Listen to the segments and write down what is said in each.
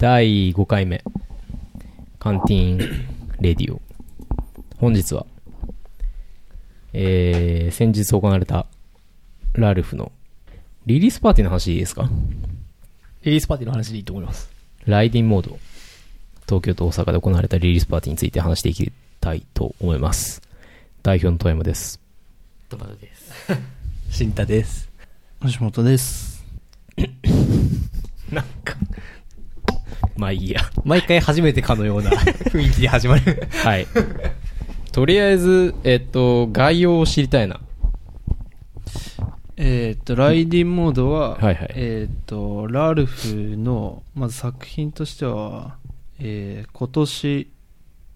第5回目、カンティーンレディオ。本日は、えー、先日行われた、ラルフの、リリースパーティーの話でいいですか？リリースパーティーの話でいいと思います。ライディンモード、東京と大阪で行われたリリースパーティーについて話していきたいと思います。代表の富山です。トマトです。新太です。橋本です。なんか、まあいいや。毎回初めてかのような 雰囲気で始まる。はい。とりあえず、えっと、概要を知りたいな。えっ、と、ライディンモードは、はいはいえっ、と、ラルフの、まず作品としては、えー今年、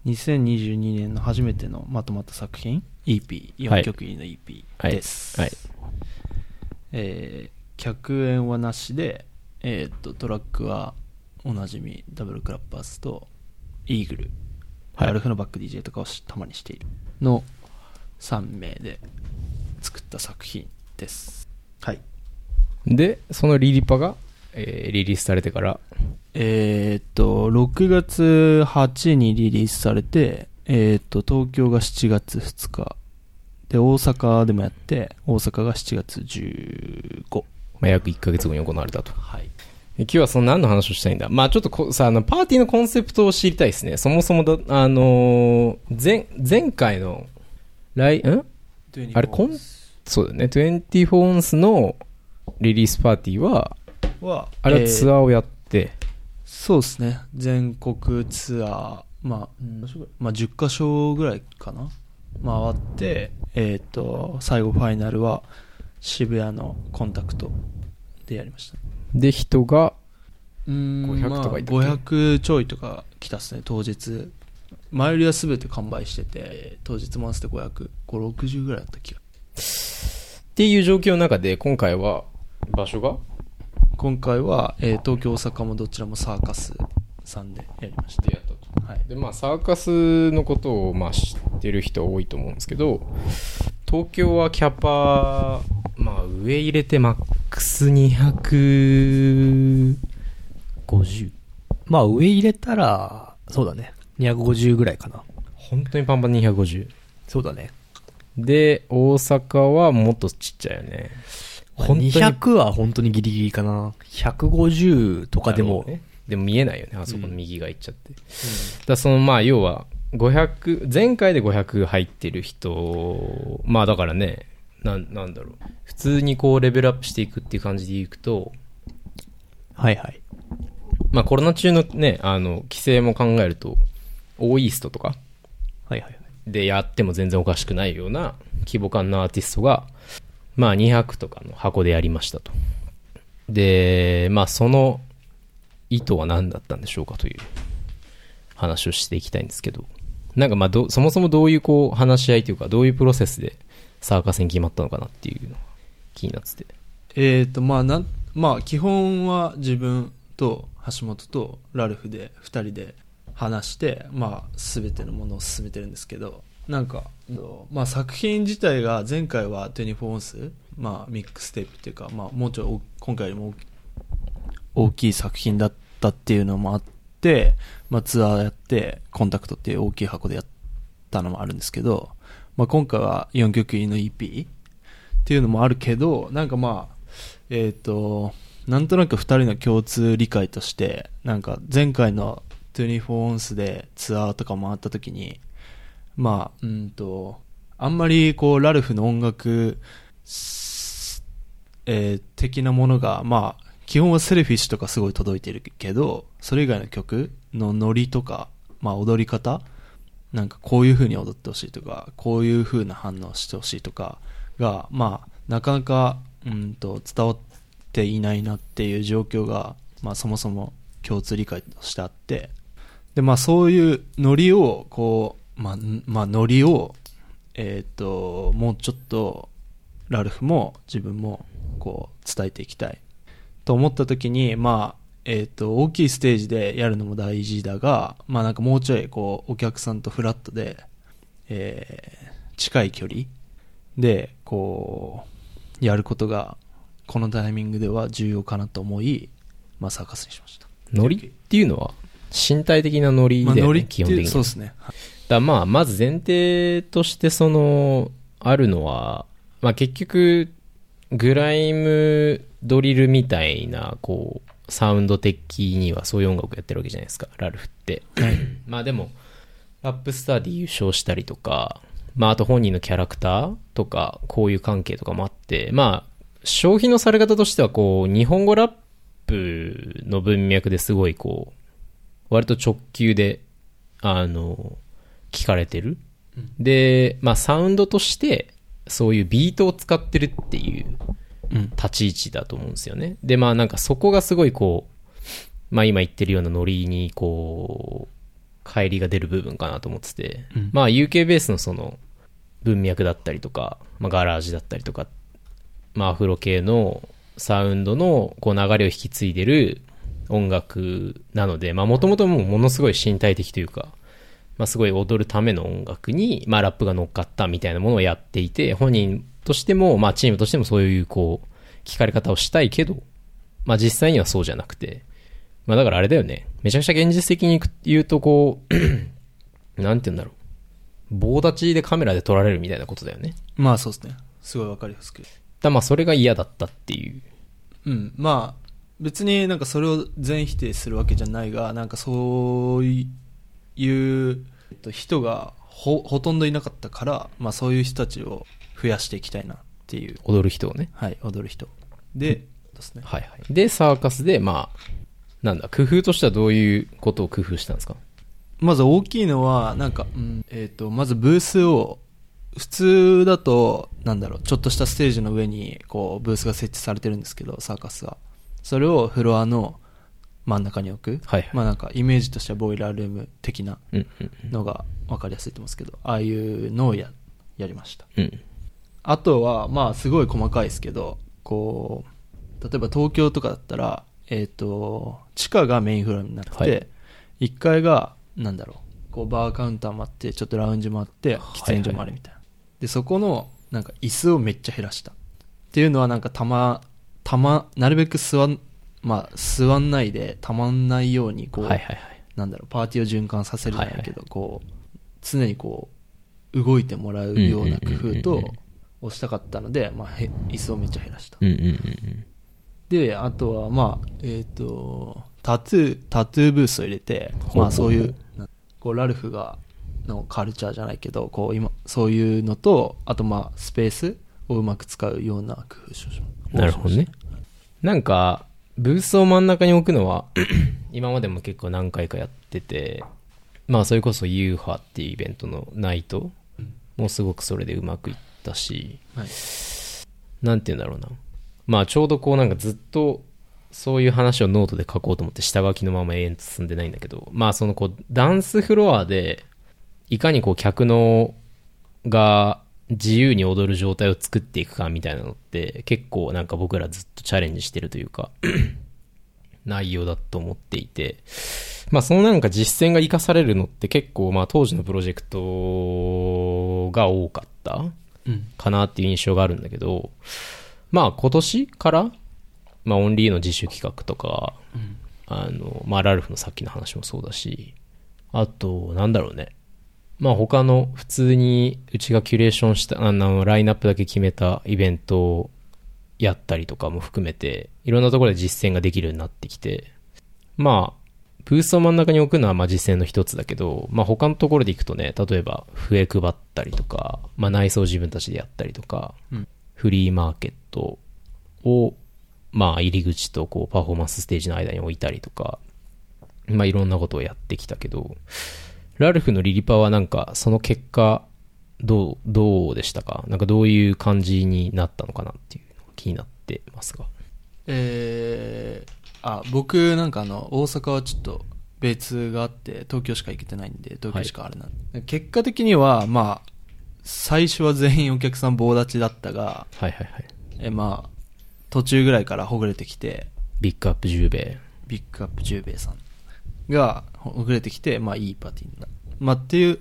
2022年の初めてのまとまった作品、EP、4曲入りの EP はいです。はいえー客演はなしで、えっ、と、トラックはおなじみ、ダブルクラッパーズと、イーグル、はいラルフのバック DJ とかをしたまにしているの3名で作った作品です。はい。で、そのリリパが、えーリリースされてから、えーっと、6月8にリリースされて、えーっと、東京が7月2日。で、大阪でもやって、大阪が7月15。まあ、約1ヶ月後に行われたと。はい。で今日はその何の話をしたいんだ？まあちょっとこさ、あの、パーティーのコンセプトを知りたいですね。そもそもだ、あのー前、前回の、来、ん？あれコンそうだね。24オンスのリリースパーティーは、は、あれはツアーーをやって、そうですね。全国ツアー、まあ、まあ、10カ所ぐらいかな？回って、えーっと、最後ファイナルは渋谷のコンタクトでやりました。で、人が、うーん500とかいたっけ？まあ、500ちょいとか来たっすね当日。前売りは全て完売してて当日回して500560ぐらいだった気が。っていう状況の中で、今回は、場所が？今回は、えー東京大阪もどちらもサーカスさんでやりました。やったと。はい。で、まあ、サーカスのことを、まあ、知ってる人多いと思うんですけど、東京はキャパ、まあ、上入れてマッ250。まあ上入れたら、そうだね。250ぐらいかな。本当にパンパン250。そうだね。で、大阪はもっとちっちゃいよね。本当に200は本当にギリギリかな。150とかでも、ね、でも見えないよね、あそこの右が行っちゃって。だからその、まあ、要は、500、前回で500入ってる人、まあだからね、なん、なんだろう。普通にこうレベルアップしていくっていう感じでいくと、はいはい。まあコロナ中のね、あの、規制も考えると、オーイーストとかはいはいはい。でやっても全然おかしくないような規模感のアーティストが、まあ200とかの箱でやりましたと。で、まあその意図は何だったんでしょうかという話をしていきたいんですけど、なんかまあど、そもそもどういうこう話し合いというか、どういうプロセスでサーカスに決まったのかなっていうのが気になってて。えーとまあなまあ基本は自分と橋本とラルフで2人で話してまあ全てのものを進めてるんですけどなんか、まあ、作品自体が前回は24オンス、まあ、ミックステープっていうか、まあ、もうちょい今回よりも大きい作品だったっていうのもあって、まあ、ツアーやってコンタクトっていう大きい箱でやったのもあるんですけど、まあ、今回は4曲入りの EP っていうのもあるけどなんかまあえっ、となんとなく2人の共通理解としてなんか前回の24オンスでツアーとか回った時にまあうんとあんまりこうラルフの音楽えー的なものがまあ基本はセルフィッシュとかすごい届いてるけどそれ以外の曲のノリとか、まあ、踊り方なんかこういう風に踊ってほしいとかこういう風な反応してほしいとかがまあなかなかうんと伝わっていないなっていう状況が、まあ、そもそも共通理解としてあってでまあそういうノリをこうまあ、まあ、ノリをえっ、ともうちょっとラルフも自分もこう伝えていきたいと思った時にまあえっ、と大きいステージでやるのも大事だがまあなんかもうちょいこうお客さんとフラットで、えー近い距離でこうやることがこのタイミングでは重要かなと思い、まあ、サーカスにしましたノリっていうのは、身体的なノリまあ、だよね、ノリ基本的に。そうですね。だまあ、まず前提としてその、あるのは、まあ結局、グライムドリルみたいな、こう、サウンド的にはそういう音楽やってるわけじゃないですか、ラルフって。まあでも、ラップスターで優勝したりとか、まああと本人のキャラクターとか、こういう関係とかもあって、まあ、消費のされ方としてはこう、日本語ラップの文脈ですごいこう、割と直球で、あの、聞かれてる。で、まあサウンドとして、そういうビートを使ってるっていううん。立ち位置だと思うんですよね。で、まあなんかそこがすごいこう、まあ今言ってるようなノリにこう、帰りが出る部分かなと思ってて、うん。まあ UK ベースのその文脈だったりとか、まあガラージだったりとか、まあアフロ系のサウンドのこう流れを引き継いでる音楽なので、まあもともともうものすごい身体的というか、まあすごい踊るための音楽に、まあラップが乗っかったみたいなものをやっていて、本人としても、まあチームとしてもそういうこう、聞かれ方をしたいけど、まあ実際にはそうじゃなくて、まあだからあれだよね。めちゃくちゃ現実的に言うとこう、なんて言うんだろう。棒立ちでカメラで撮られるみたいなことだよね。まあそうですね。すごいわかりやすく。だまあそれが嫌だったっていう。うん。まあ、別になんかそれを全否定するわけじゃないが、なんかそういう、えっと人がほ、ほとんどいなかったから、まあそういう人たちを増やしていきたいなっていう、踊る人をね。はい、踊る人。で、ですね。はいはい。で、サーカスで、まあ、なんだ、工夫としてはどういうことを工夫したんですか？まず大きいのは、なんか、うんえっ、と、まずブースを、普通だと、なんだろう、ちょっとしたステージの上に、こう、ブースが設置されてるんですけど、サーカスは。それをフロアの真ん中に置く。はいはい。まあなんか、イメージとしてはボイラールーム的なうんうんのが分かりやすいと思うんですけど、ああいうのをや、やりました。うん。うん。あとは、まあ、すごい細かいですけど、こう、例えば東京とかだったら、えっ、と、地下がメインフロアになってはいて、1階が、なんだろう、こう、バーカウンターもあって、ちょっとラウンジもあって、喫煙所もあるみたいな。で、そこの、なんか、椅子をめっちゃ減らした。っていうのは、なんか、たま、たま、なるべく座ん、まあ、座んないで、たまんないように、こう、はいはいはい。なんだろう、パーティーを循環させるじゃないけど、はこう、常にこう、動いてもらうような工夫と、をしたかったので、まあ、へ椅子をめっちゃ減らした。うんうんうんで、あとは、まあ、えっ、と、タトゥー、タトゥーブースを入れて、まあそういう、なこう、ラルフが、のカルチャーじゃないけど、こう、今、そういうのと、あとまあ、スペースをうまく使うような工夫をしました。なるほどね。なんか、ブースを真ん中に置くのは、今までも結構何回かやってて、まあそれこそ UFA っていうイベントのナイトもすごくそれでうまくいったし、はい。なんて言うんだろうな。まあちょうどこうなんかずっとそういう話をノートで書こうと思って下書きのまま永遠と進んでないんだけど、まあそのこうダンスフロアでいかにこう客のが自由に踊る状態を作っていくかみたいなのって結構なんか僕らずっとチャレンジしてるというか 内容だと思っていて、まあそのなんか実践が活かされるのって結構まあ当時のプロジェクトが多かったうん。かなっていう印象があるんだけど、まあ今年から、まあオンリーの自主企画とか、うん。あの、まあラルフのさっきの話もそうだし、あと、なんだろうね。まあ他の普通にうちがキュレーションした、あの、ラインナップだけ決めたイベントをやったりとかも含めて、いろんなところで実践ができるようになってきて、まあ、ブースを真ん中に置くのはまあ実践の一つだけど、まあ他のところで行くとね、例えば笛配ったりとか、まあ内装自分たちでやったりとか、うんフリーマーケットを、まあ入り口とこうパフォーマンスステージの間に置いたりとか、まあいろんなことをやってきたけど、ラルフのリリパはなんかその結果、どう、どうでしたか？なんかどういう感じになったのかなっていうのが気になってますが。えー、あ、僕なんかあの、大阪はちょっと別があって、東京しか行けてないんで、東京しかあれなんで、結果的には、まあ、最初は全員お客さん棒立ちだったが、はいはいはい。え、まあ、途中ぐらいからほぐれてきて、ビッグアップ10米。ビッグアップ十兵衛さんがほぐれてきて、まあいいパーティーになまあっていう、っ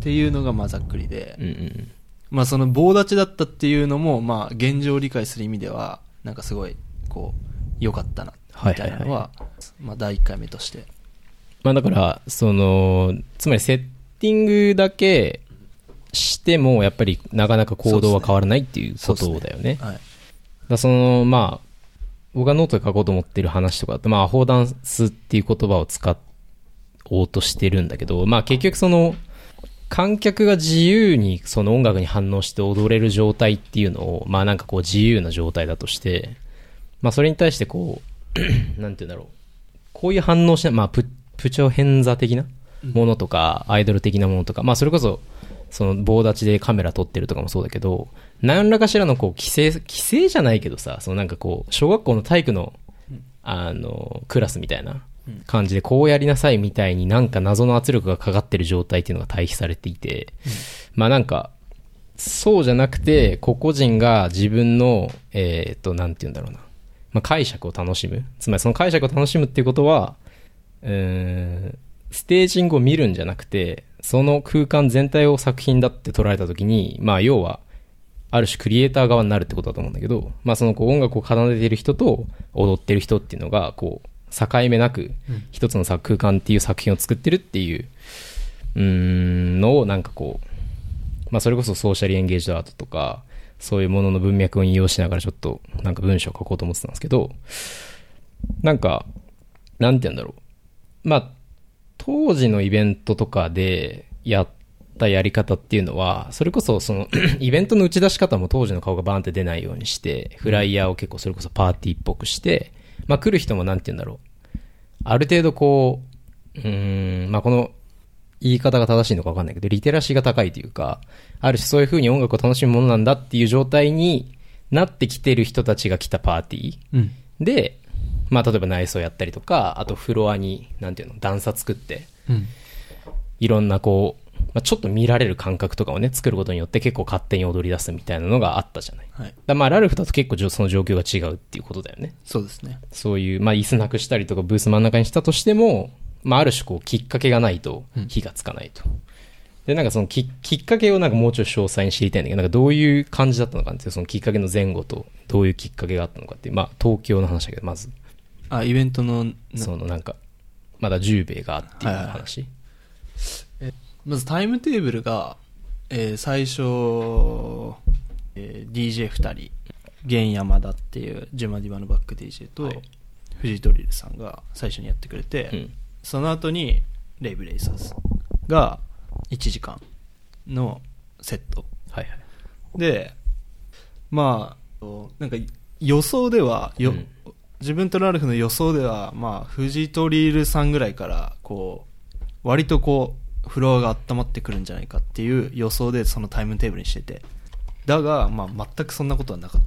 ていうのがまあざっくりで、うんうん。まあその棒立ちだったっていうのも、まあ現状を理解する意味では、なんかすごい、こう、良かったな。みたいなのは、まあ、第1回目として。まあだから、その、つまりセッティングだけしても、やっぱりなかなか行動は変わらないっていうことだよね。はい。だその、まあ、僕がノートで書こうと思ってる話とかだと、まあ、アホダンスっていう言葉を使おうとしてるんだけど、まあ結局その、観客が自由にその音楽に反応して踊れる状態っていうのを、まあなんかこう自由な状態だとして、まあそれに対してこう、なんて言うんだろう。こういう反応しない、まあププチョ偏座的なものとか、アイドル的なものとか、まあそれこそ、その棒立ちでカメラ撮ってるとかもそうだけど、何らかしらのこう規制、規制じゃないけどさ、そのなんかこう、小学校の体育の、あの、クラスみたいな感じで、こうやりなさいみたいになんか謎の圧力がかかってる状態っていうのが対比されていて、まあなんか、そうじゃなくて、個々人が自分の、えーっと、なんて言うんだろうな。まあ解釈を楽しむ。つまりその解釈を楽しむっていうことは、うんステージングを見るんじゃなくて、その空間全体を作品だって捉えたときに、まあ要は、ある種クリエイター側になるってことだと思うんだけど、まあそのこう音楽を奏でている人と踊ってる人っていうのが、こう、境目なく一つの作空間っていう作品を作ってるっていう、うん、のをなんかこう、まあそれこそソーシャルエンゲージドアートとか、そういうものの文脈を引用しながらちょっとなんか文章を書こうと思ってたんですけど、なんか、なんて言うんだろう。まあ、当時のイベントとかでやったやり方っていうのは、それこそその イベントの打ち出し方も当時の顔がバーンって出ないようにして、フライヤーを結構それこそパーティーっぽくして、まあ来る人もなんて言うんだろう。ある程度こう、うん、まあこの言い方が正しいのか分かんないけど、リテラシーが高いというか、ある種そういう風に音楽を楽しむものなんだっていう状態になってきてる人たちが来たパーティー。うんで、まあ例えば内装やったりとか、あとフロアに、なんていうの、段差作って、うんいろんなこう、まあ、ちょっと見られる感覚とかをね、作ることによって結構勝手に踊り出すみたいなのがあったじゃない。はいらまあラルフだと結構その状況が違うっていうことだよね。そうですねそういう、まあ椅子なくしたりとかブース真ん中にしたとしても、まあある種こうきっかけがないと火がつかないと。で、なんかそのききっかけをなんかもうちょい詳細に知りたいんだけど、なんかどういう感じだったのかっていう、そのきっかけの前後とどういうきっかけがあったのかっていう、まあ東京の話だけど、まず、あイベントのなそのなんか、まだ10米があっていうはいはいはい話。まずタイムテーブルが、えー最初、えー DJ2 人玄山田っていうジュマディバのバック DJ と、はいフジドリルさんが最初にやってくれて、うん。その後にレイブレイサーズが1時間のセット。はいはい。でまあなんか予想ではよ、うん。自分とラルフの予想ではまあフジトリールさんぐらいからこう割とこうフロアが温まってくるんじゃないかっていう予想でそのタイムテーブルにしてて。だが、まあ、全くそんなことはなかっ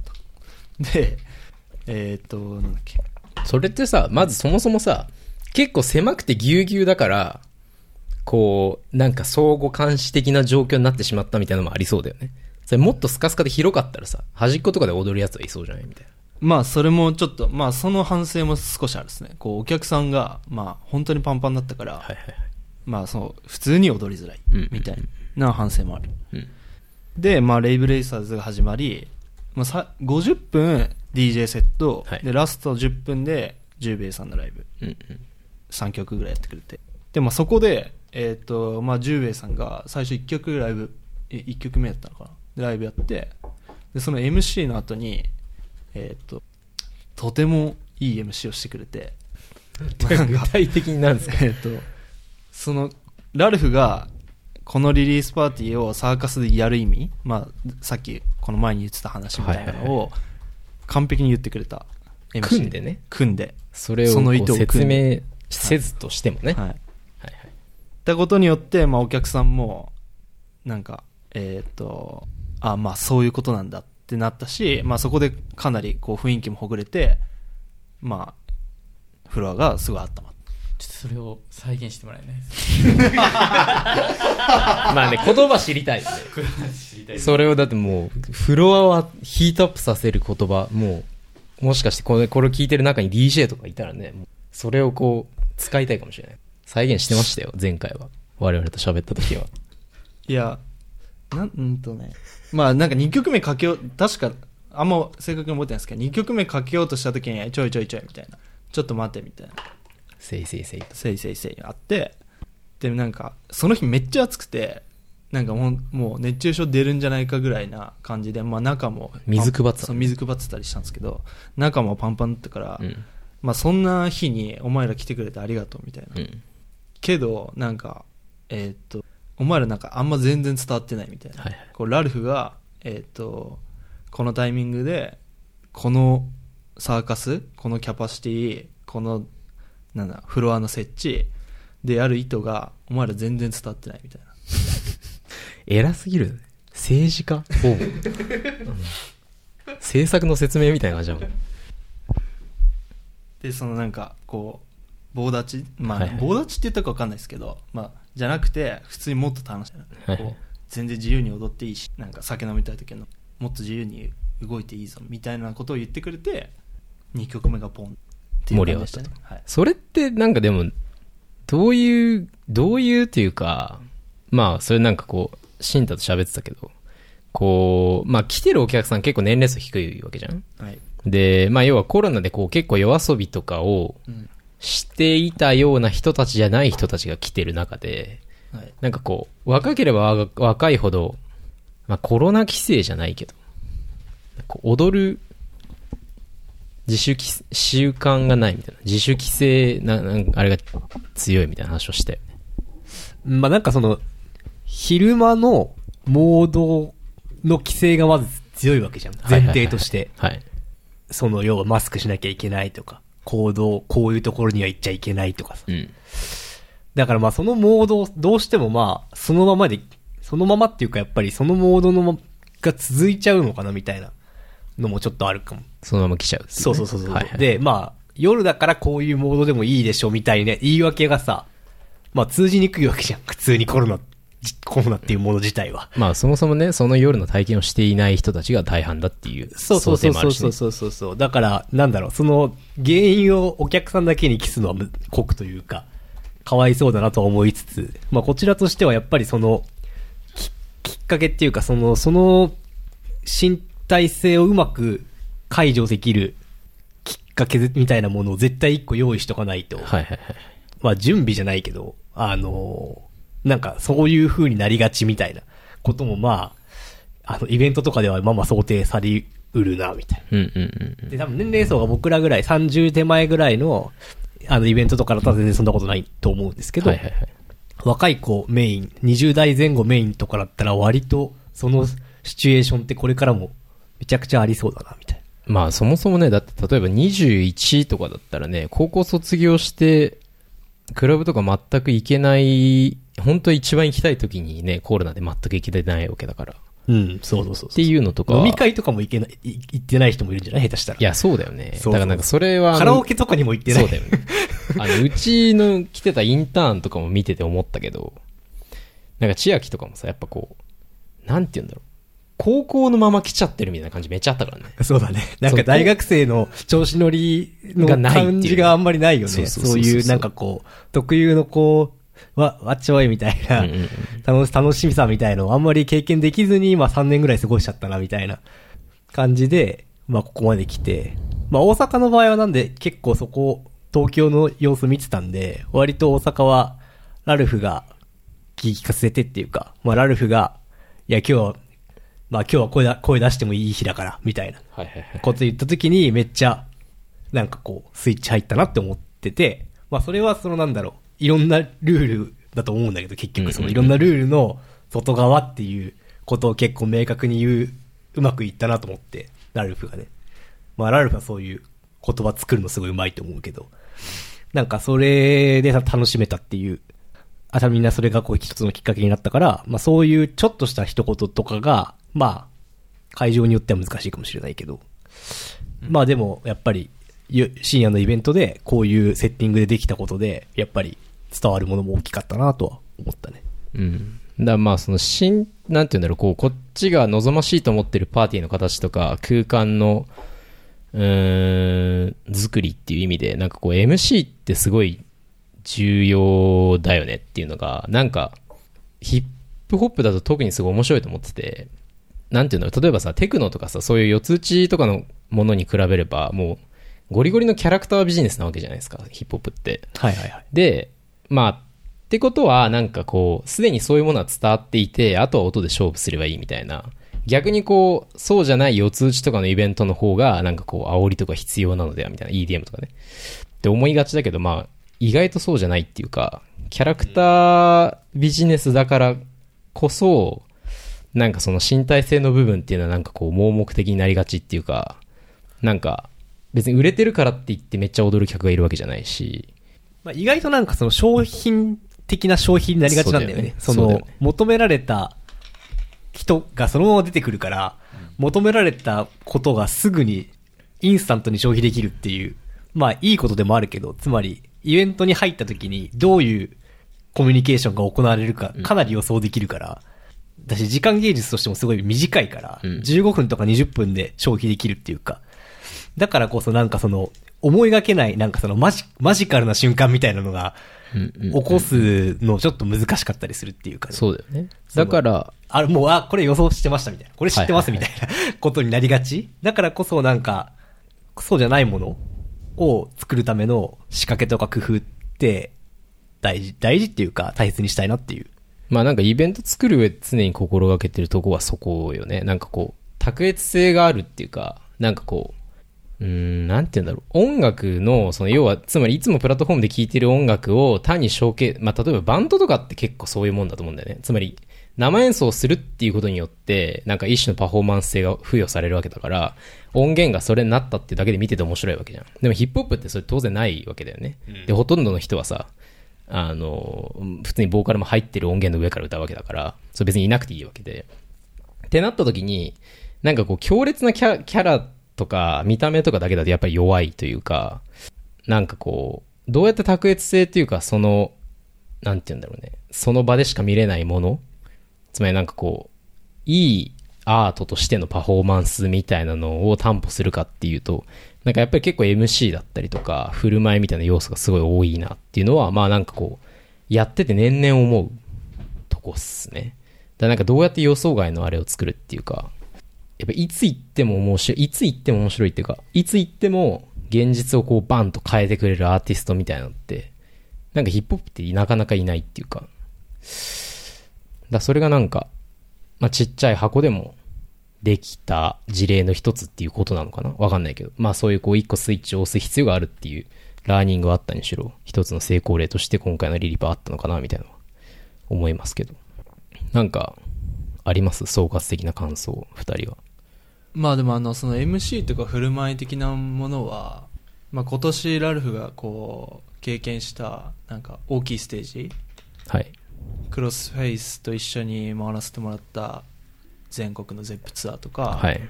た。でえっ、となんだっけ。それってさ、まずそもそもさ、結構狭くてぎゅうぎゅうだから、こう、なんか相互監視的な状況になってしまったみたいなのもありそうだよね。それもっとスカスカで広かったらさ、端っことかで踊るやつはいそうじゃないみたいな。まあそれもちょっとまあその反省も少しあるですねこうお客さんがまあ本当にパンパンだったから、はいはいはい。まあそう普通に踊りづらいうんみたいな反省もある、うんでまあレイブレイサーズが始まり、まあ、さ50分 DJ セット、はいでラスト10分で十兵衛さんのライブうんうん。3曲ぐらいやってくれてでまあそこでえっ、とまあ十兵衛さんが最初1曲ライブえ1曲目やったのかなでライブやってでその MC の後にえっ、ととてもいい MC をしてくれて 具体的になんですか？えっと、その、ラルフが、このリリースパーティーをサーカスでやる意味、まあ、さっき、この前に言ってた話みたいなのを、完璧に言ってくれた。MC 組んでね。組んで。それをこその意図を組んで明せずとしてもね。はいはい。はい。ったことによって、まあ、お客さんも、なんか、えっ、と、あ、まあ、そういうことなんだってなったし、まあ、そこでかなり、こう、雰囲気もほぐれて、まあ、フロアがすごい温まった。ちょっとそれを再現してもらえないです まあね、言葉知りたいよね。か知りたいそれをだってもう、フロアはヒートアップさせる言葉、もう、もしかしてこれ、これを聞いてる中に DJ とかいたらね、それをこう、使いたいかもしれない。再現してましたよ、前回は。我々と喋った時は。いや、なん、うんとね。まあなんか2曲目かけよう、確か、あんま正確に覚えてないですけど、2曲目かけようとした時に、ちょいちょいちょいみたいな。ちょっと待てみたいなせいせいせいと。せいせいせいあってでなんかその日めっちゃ暑くてなんかもうもう熱中症出るんじゃないかぐらいな感じで、まあ、中も水配ってた水配ってたりしたんですけど中もパンパンだったから、うん。まあ、そんな日にお前ら来てくれてありがとうみたいな、うん。けどなんかえーっとお前らなんかあんま全然伝わってないみたいな、はいはい。こうラルフが、えーっとこのタイミングでこのサーカスこのキャパシティこのなんだフロアの設置でやる意図がお前ら全然伝わってないみたいな 偉すぎる。政治家ほぼ。うん政策の説明みたいな感じだもん。でそのなんかこう棒立ちまあ、はいはい。棒立ちって言ったか分かんないですけど、まあ、じゃなくて普通にもっと楽しい、はい。こう全然自由に踊っていいしなんか酒飲みたい時のもっと自由に動いていいぞみたいなことを言ってくれて2曲目がポンっていう感じでしたね。はい。それってなんかでも、どういう、どういうっていうか、まあ、それなんかこう、シンタと喋ってたけど、こう、まあ来てるお客さん結構年齢層低いわけじゃん。はいで、まあ要はコロナでこう結構夜遊びとかをうんしていたような人たちじゃない人たちが来てる中で、はいなんかこう、若ければ若若いほど、まあコロナ規制じゃないけど、こう踊る自主規習慣がないみたいな。自主規制な、なんあれが強いみたいな話をしたよね。まあなんかその、昼間のモードの規制がまず強いわけじゃん。前提として。はい。その要はマスクしなきゃいけないとか、行動、こういうところには行っちゃいけないとかさ。うん。だからまあそのモードをどうしてもまあ、そのままで、そのままっていうかやっぱりそのモードのまが続いちゃうのかなみたいなのもちょっとあるかも。そのまま来ちゃうねそうそうそうそう、はいはい、で、まあ、夜だからこういうモードでもいいでしょみたいね、言い訳がさ、まあ通じにくいわけじゃん。普通にコロナ、じコロナっていうもの自体は。まあそもそもね、その夜の体験をしていない人たちが大半だっていうそうそうそうそうそうう。そうそうそう。だから、なんだろう、その原因をお客さんだけに帰すのはむ酷というか、かわいそうだなとは思いつつ、まあこちらとしてはやっぱりその、ききっかけっていうか、その、その身体性をうまく解除できるきっかけみたいなものを絶対一個用意しとかないと、はいはいはい。ままあ準備じゃないけど、あのーなんかそういう風になりがちみたいなこともまあ、あのイベントとかではまあまあ想定されうるな、みたいうんうんうんな。で、多分年齢層が僕らぐらい、30手前ぐらいの、あのイベントとかだったら全然そんなことないと思うんですけうん。ど、はいはいはい。若い子メイン、20代前後メインとかだったら割とそのシチュエーションってこれからもめちゃくちゃありそうだな、みたいな。まあそもそもね、だって例えば21とかだったらね、高校卒業して、クラブとか全く行けない、本当一番行きたい時にね、コロナで全く行けてないわけだから。っうん、そうそうそうていうのとかは。飲み会とかも行けない、い行ってない人もいるんじゃない下手したら。いや、そうだよね。だからなんかそれは。カラオケとかにも行ってない。そうだよね。あの、うちの来てたインターンとかも見てて思ったけど、なんか千秋とかもさ、やっぱこう、なんて言うんだろう。高校のまま来ちゃってるみたいな感じめっちゃあったからね。そうだね。なんか大学生の調子乗りの感じがあんまりないよね。そういうなんかこう、特有のこう、わ、わっちょいみたいな、うんうんうん楽し楽しみさみたいのをあんまり経験できずに、まあ3年ぐらい過ごしちゃったなみたいな感じで、まあここまで来て、まあ大阪の場合はなんで結構そこ、東京の様子見てたんで、割と大阪はラルフが聞かせてっていうか、まあラルフが、いや今日は、まあ今日は声だ声出してもいい日だから、みたいな。こと言った時にめっちゃ、なんかこう、スイッチ入ったなって思ってて、まあそれはそのなんだろう、いろんなルールだと思うんだけど、結局そのいろんなルールの外側っていうことを結構明確に言う、うまくいったなと思って、ラルフがね。まあラルフはそういう言葉作るのすごいうまいと思うけど、なんかそれで楽しめたっていう、あたみんなそれがこう一つのきっかけになったから、まあそういうちょっとした一言とかが、まあ、会場によっては難しいかもしれないけど、まあでも、やっぱり、ゆ深夜のイベントで、こういうセッティングでできたことで、やっぱり伝わるものも大きかったなとは思ったね。うん。だまあその新、なんて言うんだろう、こう、こっちが望ましいと思ってるパーティーの形とか、空間の、うん、作りっていう意味で、なんかこう MC ってすごい重要だよねっていうのが、なんか、ヒップホップだと特にすごい面白いと思ってて、なんていうんだろう、例えばさ、テクノとかさ、そういう四つ打ちとかのものに比べれば、もう、ゴリゴリのキャラクタービジネスなわけじゃないですか、ヒップホップって。はいはいはい。で、まあ、ってことは、なんかこう、すでにそういうものは伝わっていて、あとは音で勝負すればいいみたいな。逆にこう、そうじゃない四つ打ちとかのイベントの方が、なんかこう、煽りとか必要なのではみたいな、EDM とかね。って思いがちだけど、まあ、意外とそうじゃないっていうか、キャラクタービジネスだからこそ、なんかその身体性の部分っていうのはなんかこう盲目的になりがちっていうか、なんか別に売れてるからって言ってめっちゃ踊る客がいるわけじゃないし、まあ、意外となんかその商品的な消費になりがちなんだよね。そねそうだよね、求められた人がそのまま出てくるから、求められたことがすぐにインスタントに消費できるっていう、まあいいことでもあるけど、つまりイベントに入った時にどういうコミュニケーションが行われるかかなり予想できるから、だし時間芸術としてもすごい短いから、うん。15分とか20分で消費できるっていうか、だからこそなんかその、思いがけない、なんかそのマジ、マジカルな瞬間みたいなのが、起こすのちょっと難しかったりするっていうか、ね、そうだよね。だから、あれ、もう、あ、これ予想してましたみたいな。これ知ってますみたいなことになりがちだからこそなんか、そうじゃないものを作るための仕掛けとか工夫って大事、大事っていうか大切にしたいなっていう。まあなんかイベント作る上で常に心がけてるとこはそこよね。なんかこう、卓越性があるっていうか、なんかこう、うーん、なんて言うんだろう。音楽の、その要は、つまりいつもプラットフォームで聴いてる音楽を単にショーケーまあ例えばバンドとかって結構そういうもんだと思うんだよね。つまり、生演奏するっていうことによって、なんか一種のパフォーマンス性が付与されるわけだから、音源がそれになったっていうだけで見てて面白いわけじゃん。でもヒップホップってそれ当然ないわけだよね。で、ほとんどの人はさ、あの、普通にボーカルも入ってる音源の上から歌うわけだから、それ別にいなくていいわけで。ってなった時に、なんかこう強烈なキャキャラとか見た目とかだけだとやっぱり弱いというか、なんかこう、どうやって卓越性っていうか、その、なんて言うんだろうね、その場でしか見れないものつまりなんかこう、いいアートとしてのパフォーマンスみたいなのを担保するかっていうと、なんかやっぱり結構 MC だったりとか、振る舞いみたいな要素がすごい多いなっていうのは、まあなんかこう、やってて年々思うとこっすね。だからなんかどうやって予想外のあれを作るっていうか、やっぱいつ行っても面白い、いつ行っても面白いっていうか、いつ行っても現実をこうバンと変えてくれるアーティストみたいなのって、なんかヒップホップってなかなかいないっていうか、だそれがなんか、まあ、ちっちゃい箱でもできた事例の一つっていうことなのかな？わかんないけど。まあそういうこう一個スイッチを押す必要があるっていうラーニングはあったにしろ、一つの成功例として今回のリリパあったのかなみたいなのは思いますけど。なんか、あります？総括的な感想、二人は。まあでもあのその MC とか振る舞い的なものは、まあ、今年ラルフがこう経験したなんか大きいステージはい。クロスフェイスと一緒に回らせてもらった全国のゼップツアーとか、はい。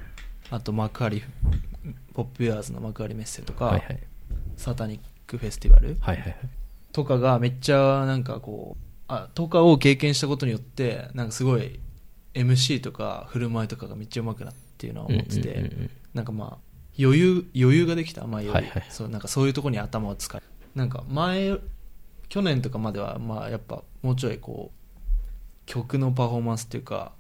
あと幕張ポップウェアーズの幕張メッセとか、はいはい。サタニックフェスティバルはいはいはい。とかがめっちゃなんかこうあとかを経験したことによってなんかすごい MC とか振る舞いとかがめっちゃ上手くなっていうのは思ってて、なんかまあ余裕余裕ができた、まあ余裕。はいはいそうなんかそういうところに頭を使う。なんか前去年とかまではまあやっぱもうちょいこう曲のパフォーマンスっていうか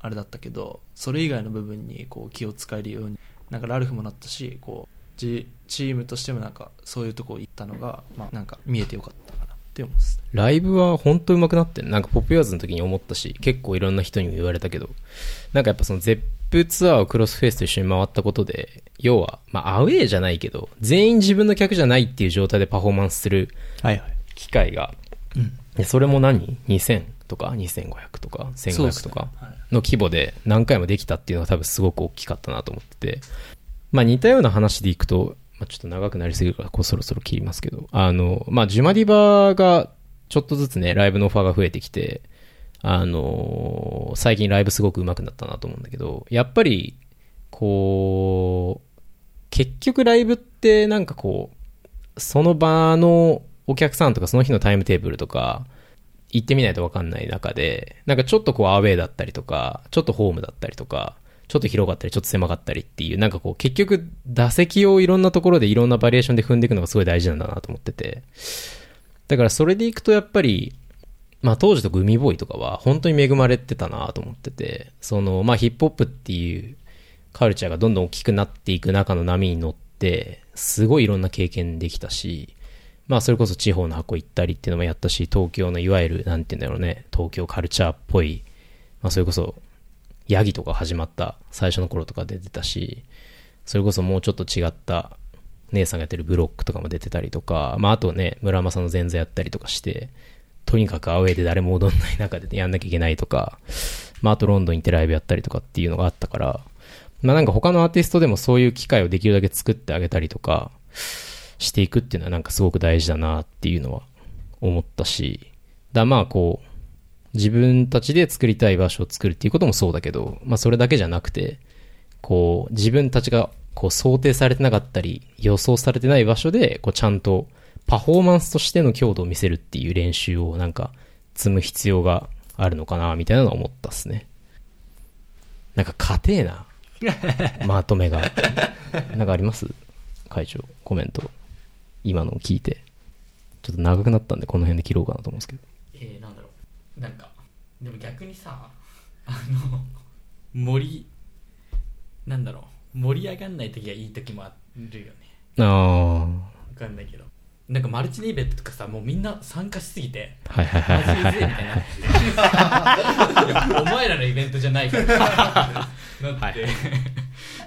あれだったけどそれ以外の部分にこう気を使えるようになんかラルフもなったしこうチチームとしてもなんかそういうとこ行ったのが、まあ、なんか見えてよかったかなって思います。ライブは本当上手くなってるなんかポップユアーズの時に思ったし、結構いろんな人にも言われたけど、なんかやっぱそのゼップツアーをクロスフェイスと一緒に回ったことで、要は、まあアウェーじゃないけど、全員自分の客じゃないっていう状態でパフォーマンスするはいはい。機会が、でそれも何 ?2000 とか2500とかそうです1500とかの規模で何回もできたっていうのが多分すごく大きかったなと思ってて、まあ似たような話でいくと、まあ、ちょっと長くなりすぎるからこうそろそろ切りますけど、あの、まあジュマディバがちょっとずつね、ライブのオファーが増えてきて、あの最近ライブすごく上手くなったなと思うんだけど、やっぱり、こう、結局ライブってなんかこう、その場のお客さんとかその日のタイムテーブルとか、行ってみないと分かんない中で、なんかちょっとこうアウェーだったりとか、ちょっとホームだったりとか、ちょっと広かったり、ちょっと狭かったりっていう、なんかこう結局打席をいろんなところでいろんなバリエーションで踏んでいくのがすごい大事なんだなと思ってて。だからそれでいくとやっぱり、まあ当時とか海ボーイとかは本当に恵まれてたなと思ってて、そのまあヒップホップっていうカルチャーがどんどん大きくなっていく中の波に乗って、て、すごいいろんな経験できたし、まあそれこそ地方の箱行ったりっていうのもやったし、東京のいわゆる、なんて言うんだろうね、東京カルチャーっぽい、まあそれこそ、ヤギとか始まった最初の頃とか出てたし、それこそもうちょっと違った姉さんがやってるブロックとかも出てたりとか、まああとね、村正の前座やったりとかして、とにかくアウェーで誰も踊んない中でやんなきゃいけないとか、まああとロンドン行ってライブやったりとかっていうのがあったから、まあなんか他のアーティストでもそういう機会をできるだけ作ってあげたりとかしていくっていうのはなんかすごく大事だなっていうのは思ったし、だまあこう、自分たちで作りたい場所を作るっていうこともそうだけど、まあそれだけじゃなくて、こう自分たちがこう想定されてなかったり予想されてない場所でこうちゃんとパフォーマンスとしての強度を見せるっていう練習をなんか積む必要があるのかなみたいなのは思ったっすね。なんか硬えな。まとめが。なんかあります？会長、コメント。今のを聞いて。ちょっと長くなったんでこの辺で切ろうかなと思うんですけど。えー、なんだろうなんかでも逆にさあの盛りなんだろう盛り上がんない時がいい時もあるよねあわかんないけどなんかマルチのイベントとかさもうみんな参加しすぎてあ。はいはいはいお前らのイベントじゃないからなって、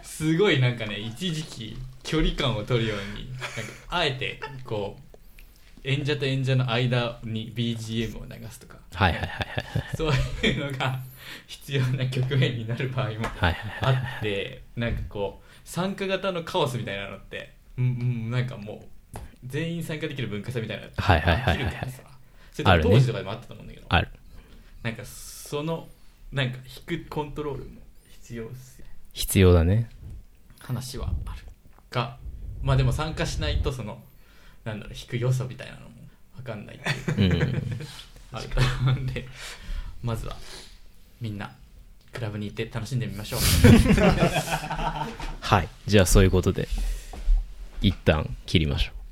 すごいなんかね一時期距離感を取るようになんかあえてこう演者と演者の間に BGM を流すとかはいはいはいはい。そういうのが必要な局面になる場合もあ。ってなんかこう参加型のカオスみたいなのってうんうんなんかもう全員参加できる文化祭みたいなはいはいはいはいはいそれ当時とかでもあったと思うんだけど、ある。なんかそのなんか弾くコントロールも必要っすよ必要だね。話はあるがまあでも参加しないとそのなんだろう弾く良さみたいなのも分かんないっていううん。あると思うんでまずはみんなクラブに行って楽しんでみましょう はい。じゃあそういうことで、一旦切りましょう。